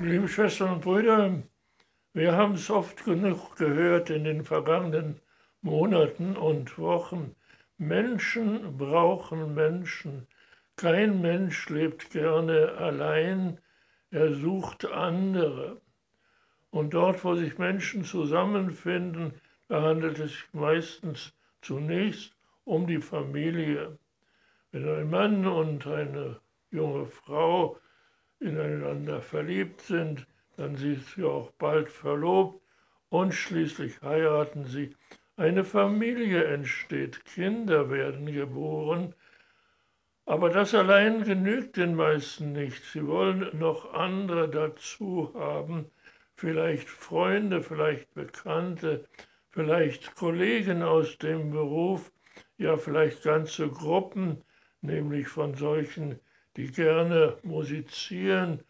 Liebe Schwestern und Brüder, wir haben es oft genug gehört in den vergangenen Monaten und Wochen. Menschen brauchen Menschen. Kein Mensch lebt gerne allein, er sucht andere. Und dort, wo sich Menschen zusammenfinden, da handelt es sich meistens zunächst um die Familie. Wenn ein Mann und eine junge Frau ineinander verliebt sind, dann sind sie auch bald verlobt und schließlich heiraten sie. Eine Familie entsteht, Kinder werden geboren, aber das allein genügt den meisten nicht. Sie wollen noch andere dazu haben, vielleicht Freunde, vielleicht Bekannte, vielleicht Kollegen aus dem Beruf, ja vielleicht ganze Gruppen, nämlich von solchen, die gerne musizieren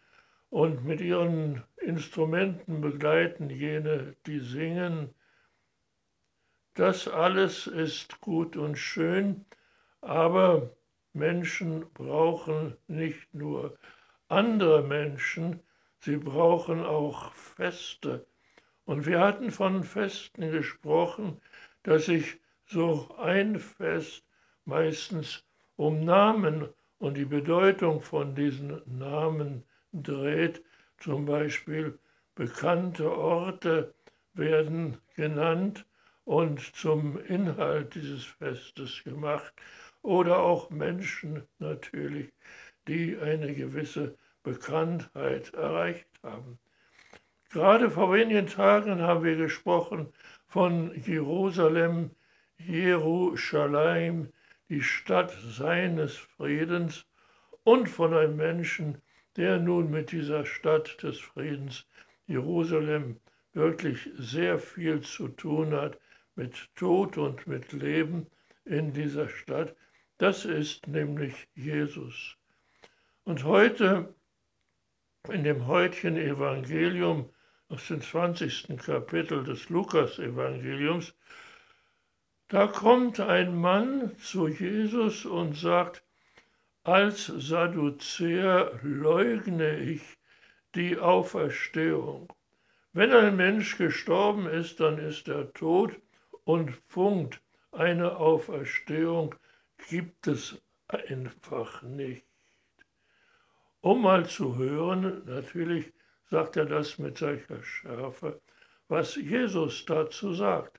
und mit ihren Instrumenten begleiten jene, die singen. Das alles ist gut und schön, aber Menschen brauchen nicht nur andere Menschen, sie brauchen auch Feste. Und wir hatten von Festen gesprochen, dass sich so ein Fest meistens um Namen und die Bedeutung von diesen Namen dreht. Zum Beispiel bekannte Orte werden genannt und zum Inhalt dieses Festes gemacht oder auch Menschen natürlich, die eine gewisse Bekanntheit erreicht haben. Gerade vor wenigen Tagen haben wir gesprochen von Jerusalem, Jerusalem, die Stadt seines Friedens und von einem Menschen, der nun mit dieser Stadt des Friedens Jerusalem wirklich sehr viel zu tun hat, mit Tod und mit Leben in dieser Stadt. Das ist nämlich Jesus. Und heute in dem heutigen Evangelium aus dem 20. Kapitel des Lukas-Evangeliums da kommt ein Mann zu Jesus und sagt, als Sadduzäer leugne ich die Auferstehung. Wenn ein Mensch gestorben ist, dann ist er tot und funkt. Eine Auferstehung gibt es einfach nicht. Um mal zu hören, natürlich sagt er das mit solcher Schärfe, was Jesus dazu sagt.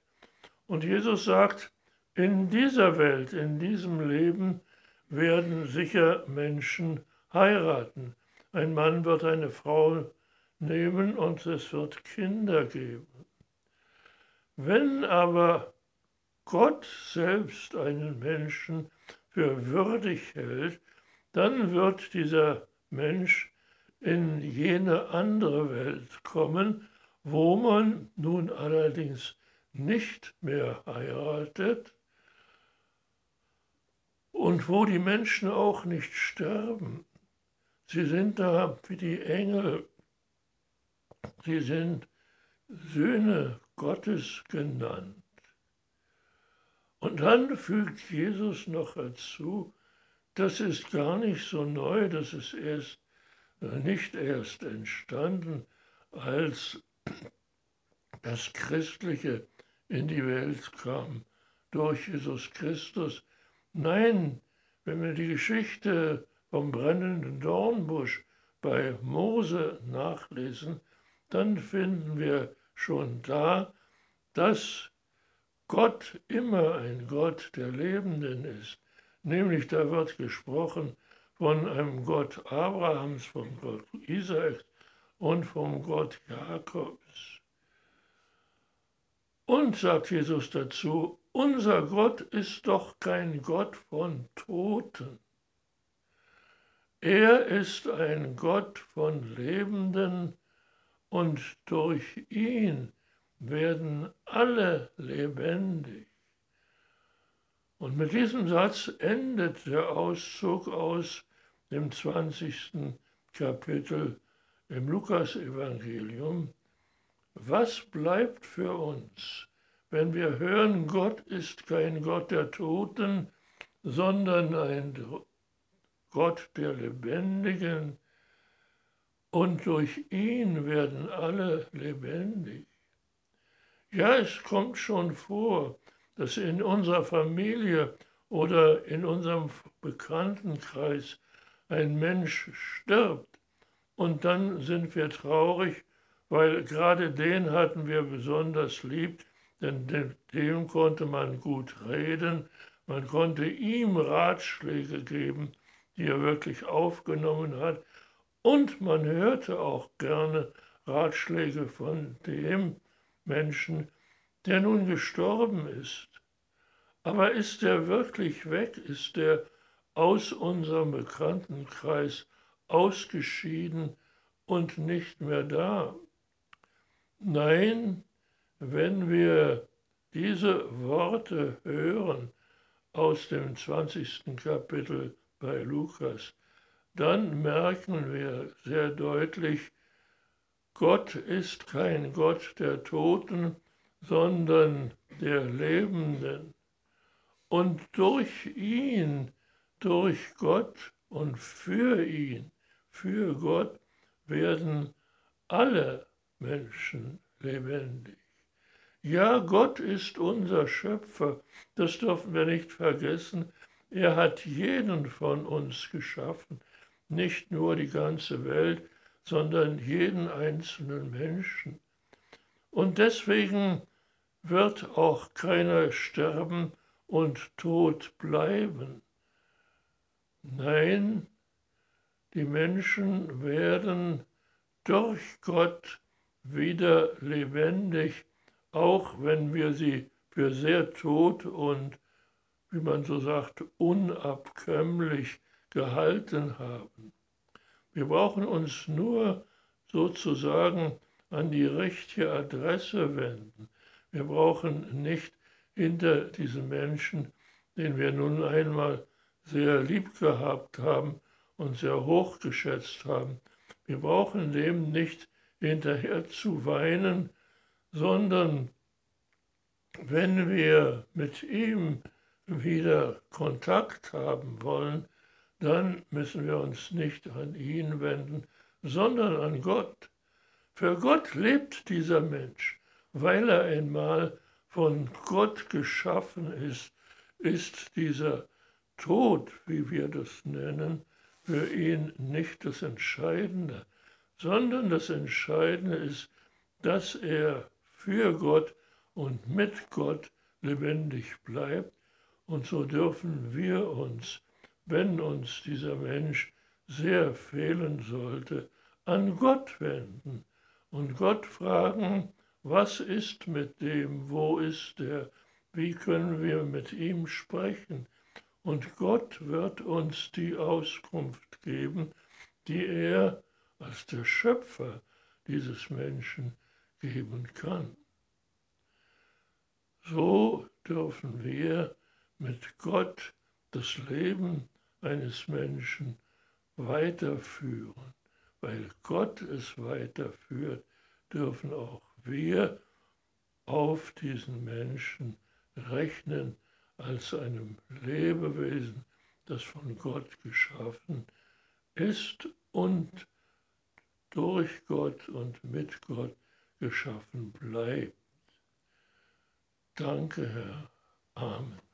Und Jesus sagt, in dieser Welt, in diesem Leben werden sicher Menschen heiraten. Ein Mann wird eine Frau nehmen und es wird Kinder geben. Wenn aber Gott selbst einen Menschen für würdig hält, dann wird dieser Mensch in jene andere Welt kommen, wo man nun allerdings nicht mehr heiratet und wo die Menschen auch nicht sterben. Sie sind da wie die Engel. Sie sind Söhne Gottes genannt. Und dann fügt Jesus noch dazu, das ist gar nicht so neu, das ist erst nicht erst entstanden, als das Christliche in die Welt kam durch Jesus Christus. Nein, wenn wir die Geschichte vom brennenden Dornbusch bei Mose nachlesen, dann finden wir schon da, dass Gott immer ein Gott der Lebenden ist. Nämlich da wird gesprochen von einem Gott Abrahams, vom Gott Isaaks und vom Gott Jakobs. Und, sagt Jesus dazu, unser Gott ist doch kein Gott von Toten. Er ist ein Gott von Lebenden und durch ihn werden alle lebendig. Und mit diesem Satz endet der Auszug aus dem 20. Kapitel im Lukasevangelium. Was bleibt für uns, wenn wir hören, Gott ist kein Gott der Toten, sondern ein Gott der Lebendigen? und durch ihn werden alle lebendig. Ja, es kommt schon vor, dass in unserer Familie oder in unserem Bekanntenkreis ein Mensch stirbt und dann sind wir traurig, weil gerade den hatten wir besonders lieb, denn dem konnte man gut reden, man konnte ihm Ratschläge geben, die er wirklich aufgenommen hat, und man hörte auch gerne Ratschläge von dem Menschen, der nun gestorben ist. Aber ist er wirklich weg? Ist er aus unserem Bekanntenkreis ausgeschieden und nicht mehr da? Nein, wenn wir diese Worte hören aus dem 20. Kapitel bei Lukas, dann merken wir sehr deutlich, Gott ist kein Gott der Toten, sondern der Lebenden. Und durch ihn, durch Gott und für ihn, für Gott werden alle Menschen lebendig. Ja, Gott ist unser Schöpfer, das dürfen wir nicht vergessen. Er hat jeden von uns geschaffen, nicht nur die ganze Welt, sondern jeden einzelnen Menschen. Und deswegen wird auch keiner sterben und tot bleiben. Nein, die Menschen werden durch Gott wieder lebendig, auch wenn wir sie für sehr tot und, wie man so sagt, unabkömmlich gehalten haben. Wir brauchen uns nur sozusagen an die richtige Adresse wenden. Wir brauchen nicht hinter diesem Menschen, den wir nun einmal sehr lieb gehabt haben und sehr hoch geschätzt haben, wir brauchen dem nicht hinterher zu weinen, sondern wenn wir mit ihm wieder Kontakt haben wollen, dann müssen wir uns nicht an ihn wenden, sondern an Gott. Für Gott lebt dieser Mensch, weil er einmal von Gott geschaffen ist, ist dieser Tod, wie wir das nennen, für ihn nicht das Entscheidende, sondern das Entscheidende ist, dass er für Gott und mit Gott lebendig bleibt. Und so dürfen wir uns, wenn uns dieser Mensch sehr fehlen sollte, an Gott wenden und Gott fragen, was ist mit dem, wo ist er, wie können wir mit ihm sprechen. Und Gott wird uns die Auskunft geben, die er als der Schöpfer dieses Menschen geben kann. So dürfen wir mit Gott das Leben eines Menschen weiterführen. Weil Gott es weiterführt, dürfen auch wir auf diesen Menschen rechnen als einem Lebewesen, das von Gott geschaffen ist und durch Gott und mit Gott geschaffen bleibt. Danke, Herr. Amen.